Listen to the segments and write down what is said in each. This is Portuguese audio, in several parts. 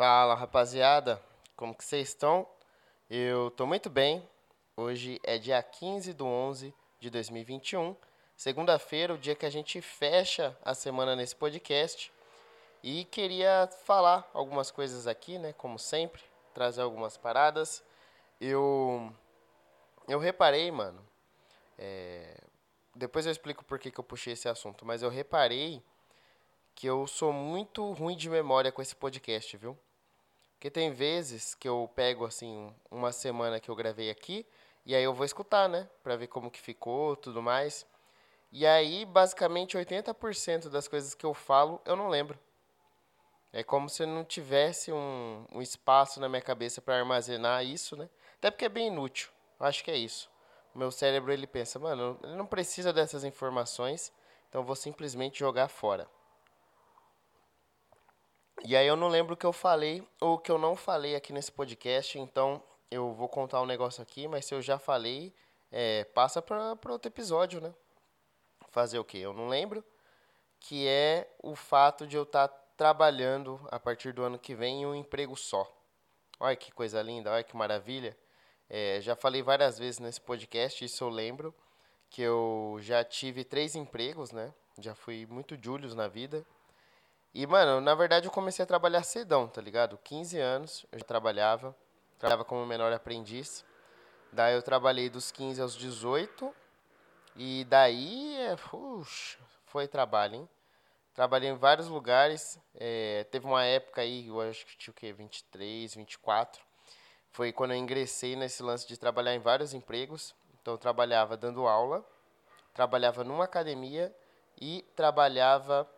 Fala, rapaziada. Como que vocês estão? Eu tô muito bem. Hoje é dia 15 do 11 de 2021. Segunda-feira, o dia que a gente fecha a semana nesse podcast. E queria falar algumas coisas aqui, né? Como sempre, trazer algumas paradas. Eu, eu reparei, mano. É, depois eu explico por que, que eu puxei esse assunto, mas eu reparei que eu sou muito ruim de memória com esse podcast, viu? Porque tem vezes que eu pego, assim, uma semana que eu gravei aqui, e aí eu vou escutar, né? Pra ver como que ficou, tudo mais. E aí, basicamente, 80% das coisas que eu falo, eu não lembro. É como se eu não tivesse um, um espaço na minha cabeça para armazenar isso, né? Até porque é bem inútil. Eu acho que é isso. O meu cérebro, ele pensa, mano, ele não precisa dessas informações, então eu vou simplesmente jogar fora. E aí eu não lembro o que eu falei ou o que eu não falei aqui nesse podcast, então eu vou contar um negócio aqui, mas se eu já falei, é, passa para outro episódio, né? Fazer o quê? Eu não lembro, que é o fato de eu estar tá trabalhando a partir do ano que vem em um emprego só. Olha que coisa linda, olha que maravilha. É, já falei várias vezes nesse podcast, isso eu lembro, que eu já tive três empregos, né? Já fui muito Julius na vida. E, mano, na verdade eu comecei a trabalhar cedão, tá ligado? 15 anos eu já trabalhava, trabalhava como menor aprendiz. Daí eu trabalhei dos 15 aos 18. E daí, é, puxa, foi trabalho, hein? Trabalhei em vários lugares. É, teve uma época aí, eu acho que tinha o quê? 23, 24. Foi quando eu ingressei nesse lance de trabalhar em vários empregos. Então eu trabalhava dando aula, trabalhava numa academia e trabalhava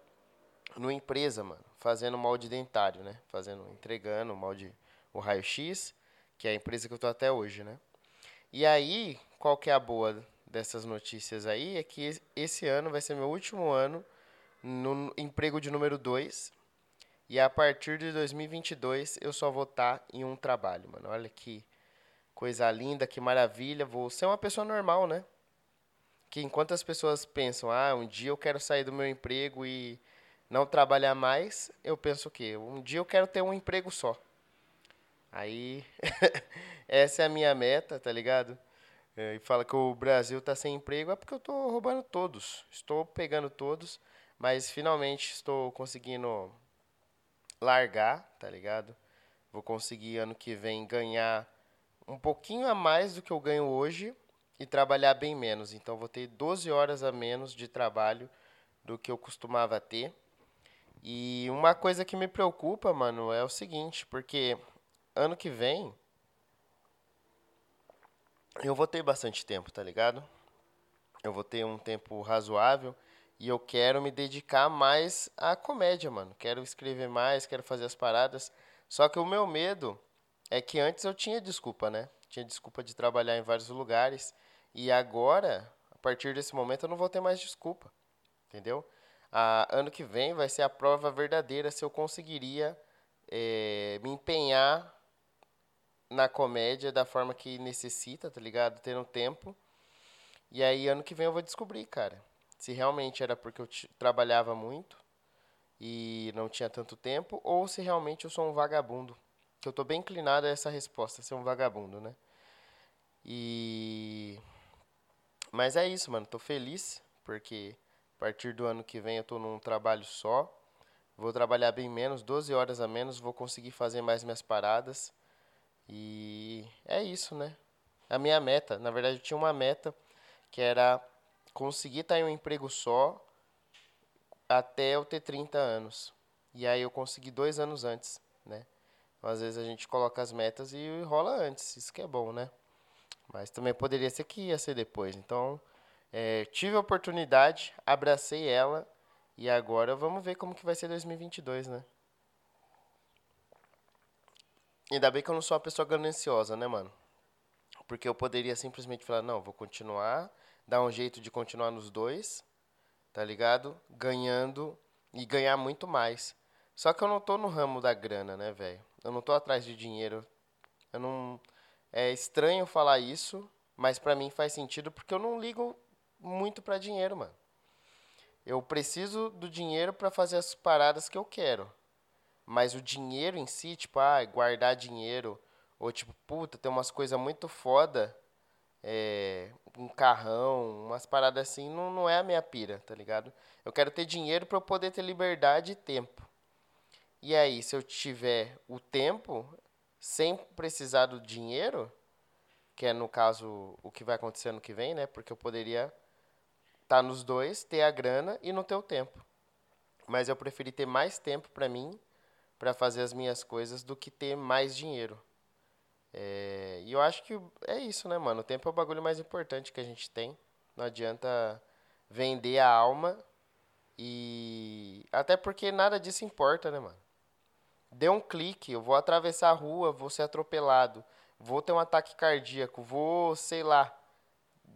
numa empresa, mano, fazendo molde dentário, né? Fazendo, entregando molde, o raio-x, que é a empresa que eu tô até hoje, né? E aí, qual que é a boa dessas notícias aí? É que esse ano vai ser meu último ano no emprego de número 2. E a partir de 2022 eu só vou estar tá em um trabalho, mano. Olha que coisa linda, que maravilha. Vou ser uma pessoa normal, né? Que enquanto as pessoas pensam, ah, um dia eu quero sair do meu emprego e não trabalhar mais, eu penso o quê? Um dia eu quero ter um emprego só. Aí, essa é a minha meta, tá ligado? É, e fala que o Brasil tá sem emprego, é porque eu tô roubando todos. Estou pegando todos, mas finalmente estou conseguindo largar, tá ligado? Vou conseguir ano que vem ganhar um pouquinho a mais do que eu ganho hoje e trabalhar bem menos. Então vou ter 12 horas a menos de trabalho do que eu costumava ter. E uma coisa que me preocupa, mano, é o seguinte, porque ano que vem eu vou ter bastante tempo, tá ligado? Eu vou ter um tempo razoável e eu quero me dedicar mais à comédia, mano. Quero escrever mais, quero fazer as paradas. Só que o meu medo é que antes eu tinha desculpa, né? Tinha desculpa de trabalhar em vários lugares e agora, a partir desse momento eu não vou ter mais desculpa. Entendeu? A, ano que vem vai ser a prova verdadeira se eu conseguiria é, me empenhar na comédia da forma que necessita, tá ligado? Tendo tempo. E aí, ano que vem eu vou descobrir, cara. Se realmente era porque eu trabalhava muito e não tinha tanto tempo, ou se realmente eu sou um vagabundo. Que eu tô bem inclinado a essa resposta, ser um vagabundo, né? E. Mas é isso, mano. Tô feliz porque partir do ano que vem eu estou num trabalho só. Vou trabalhar bem menos, 12 horas a menos, vou conseguir fazer mais minhas paradas. E é isso, né? A minha meta, na verdade eu tinha uma meta que era conseguir estar em um emprego só até eu ter 30 anos. E aí eu consegui dois anos antes, né? Então, às vezes a gente coloca as metas e rola antes, isso que é bom, né? Mas também poderia ser que ia ser depois. Então, é, tive a oportunidade, abracei ela e agora vamos ver como que vai ser 2022, né? Ainda bem que eu não sou uma pessoa gananciosa, né, mano? Porque eu poderia simplesmente falar, não, vou continuar, dar um jeito de continuar nos dois, tá ligado? Ganhando e ganhar muito mais. Só que eu não tô no ramo da grana, né, velho? Eu não tô atrás de dinheiro. Eu não é estranho falar isso, mas para mim faz sentido porque eu não ligo muito para dinheiro, mano. Eu preciso do dinheiro para fazer as paradas que eu quero. Mas o dinheiro em si, tipo, ah, guardar dinheiro, ou tipo, puta, tem umas coisas muito foda, é, um carrão, umas paradas assim, não, não é a minha pira, tá ligado? Eu quero ter dinheiro para eu poder ter liberdade e tempo. E aí, se eu tiver o tempo, sem precisar do dinheiro, que é no caso o que vai acontecer ano que vem, né? Porque eu poderia tá nos dois, ter a grana e não ter o tempo. Mas eu preferi ter mais tempo para mim, para fazer as minhas coisas, do que ter mais dinheiro. É, e eu acho que é isso, né, mano? O tempo é o bagulho mais importante que a gente tem. Não adianta vender a alma e. Até porque nada disso importa, né, mano? Deu um clique, eu vou atravessar a rua, vou ser atropelado, vou ter um ataque cardíaco, vou, sei lá.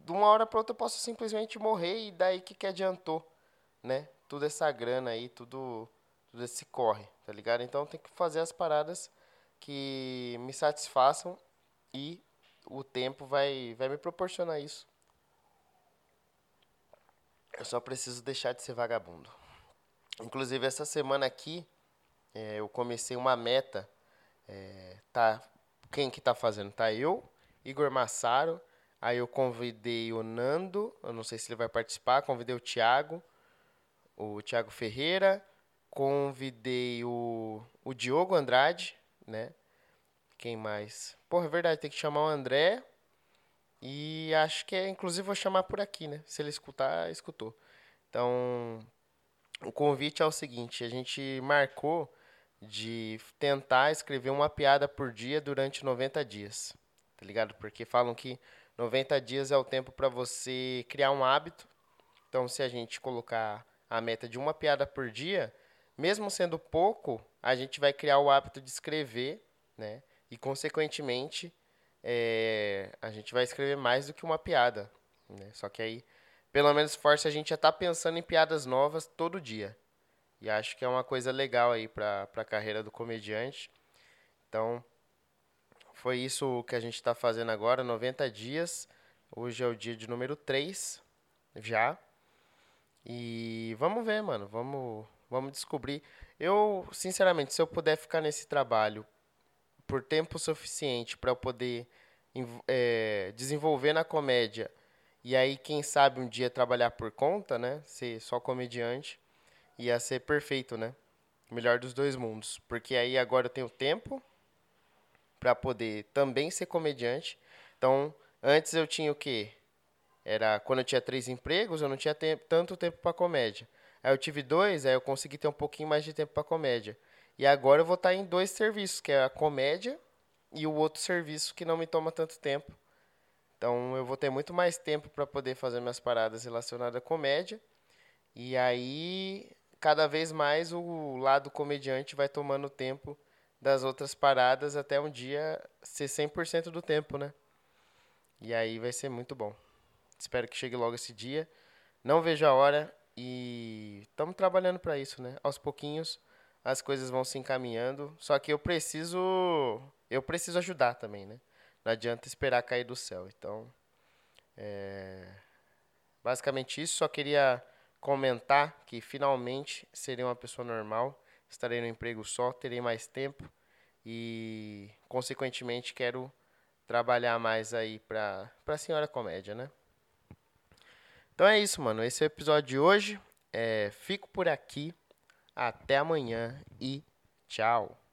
De uma hora para outra eu posso simplesmente morrer e daí que que adiantou, né? Toda essa grana aí, tudo, tudo esse corre, tá ligado? Então tem que fazer as paradas que me satisfaçam e o tempo vai, vai me proporcionar isso. Eu só preciso deixar de ser vagabundo. Inclusive, essa semana aqui, é, eu comecei uma meta. É, tá, quem que tá fazendo? Tá eu, Igor Massaro. Aí eu convidei o Nando, eu não sei se ele vai participar. Convidei o Thiago, o Thiago Ferreira. Convidei o, o Diogo Andrade, né? Quem mais? Porra, é verdade, tem que chamar o André. E acho que é, inclusive vou chamar por aqui, né? Se ele escutar, escutou. Então, o convite é o seguinte, a gente marcou de tentar escrever uma piada por dia durante 90 dias. Tá ligado? Porque falam que 90 dias é o tempo para você criar um hábito. Então, se a gente colocar a meta de uma piada por dia, mesmo sendo pouco, a gente vai criar o hábito de escrever, né? E, consequentemente, é, a gente vai escrever mais do que uma piada. Né? Só que aí, pelo menos, força a gente a estar tá pensando em piadas novas todo dia. E acho que é uma coisa legal aí para a carreira do comediante. Então, foi isso que a gente está fazendo agora, 90 dias. Hoje é o dia de número 3, já. E vamos ver, mano. Vamos, vamos descobrir. Eu, sinceramente, se eu puder ficar nesse trabalho por tempo suficiente para eu poder é, desenvolver na comédia e aí, quem sabe, um dia trabalhar por conta, né? Ser só comediante, ia ser perfeito, né? Melhor dos dois mundos. Porque aí agora eu tenho tempo para poder também ser comediante. Então, antes eu tinha o quê? Era quando eu tinha três empregos, eu não tinha tanto tempo para comédia. Aí eu tive dois, aí eu consegui ter um pouquinho mais de tempo para comédia. E agora eu vou estar tá em dois serviços, que é a comédia e o outro serviço que não me toma tanto tempo. Então eu vou ter muito mais tempo para poder fazer minhas paradas relacionadas à comédia. E aí, cada vez mais o lado comediante vai tomando tempo das outras paradas até um dia ser 100% do tempo, né? E aí vai ser muito bom. Espero que chegue logo esse dia. Não vejo a hora e estamos trabalhando para isso, né? Aos pouquinhos as coisas vão se encaminhando. Só que eu preciso, eu preciso ajudar também, né? Não adianta esperar cair do céu. Então, é, basicamente isso. Só queria comentar que finalmente serei uma pessoa normal, estarei no emprego só, terei mais tempo e, consequentemente, quero trabalhar mais aí pra, pra senhora comédia, né? Então é isso, mano. Esse é o episódio de hoje. É, fico por aqui. Até amanhã e tchau.